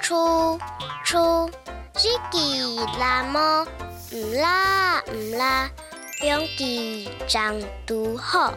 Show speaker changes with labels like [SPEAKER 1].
[SPEAKER 1] 出出，Jiggy 拉么？唔啦唔啦，用记长拄好。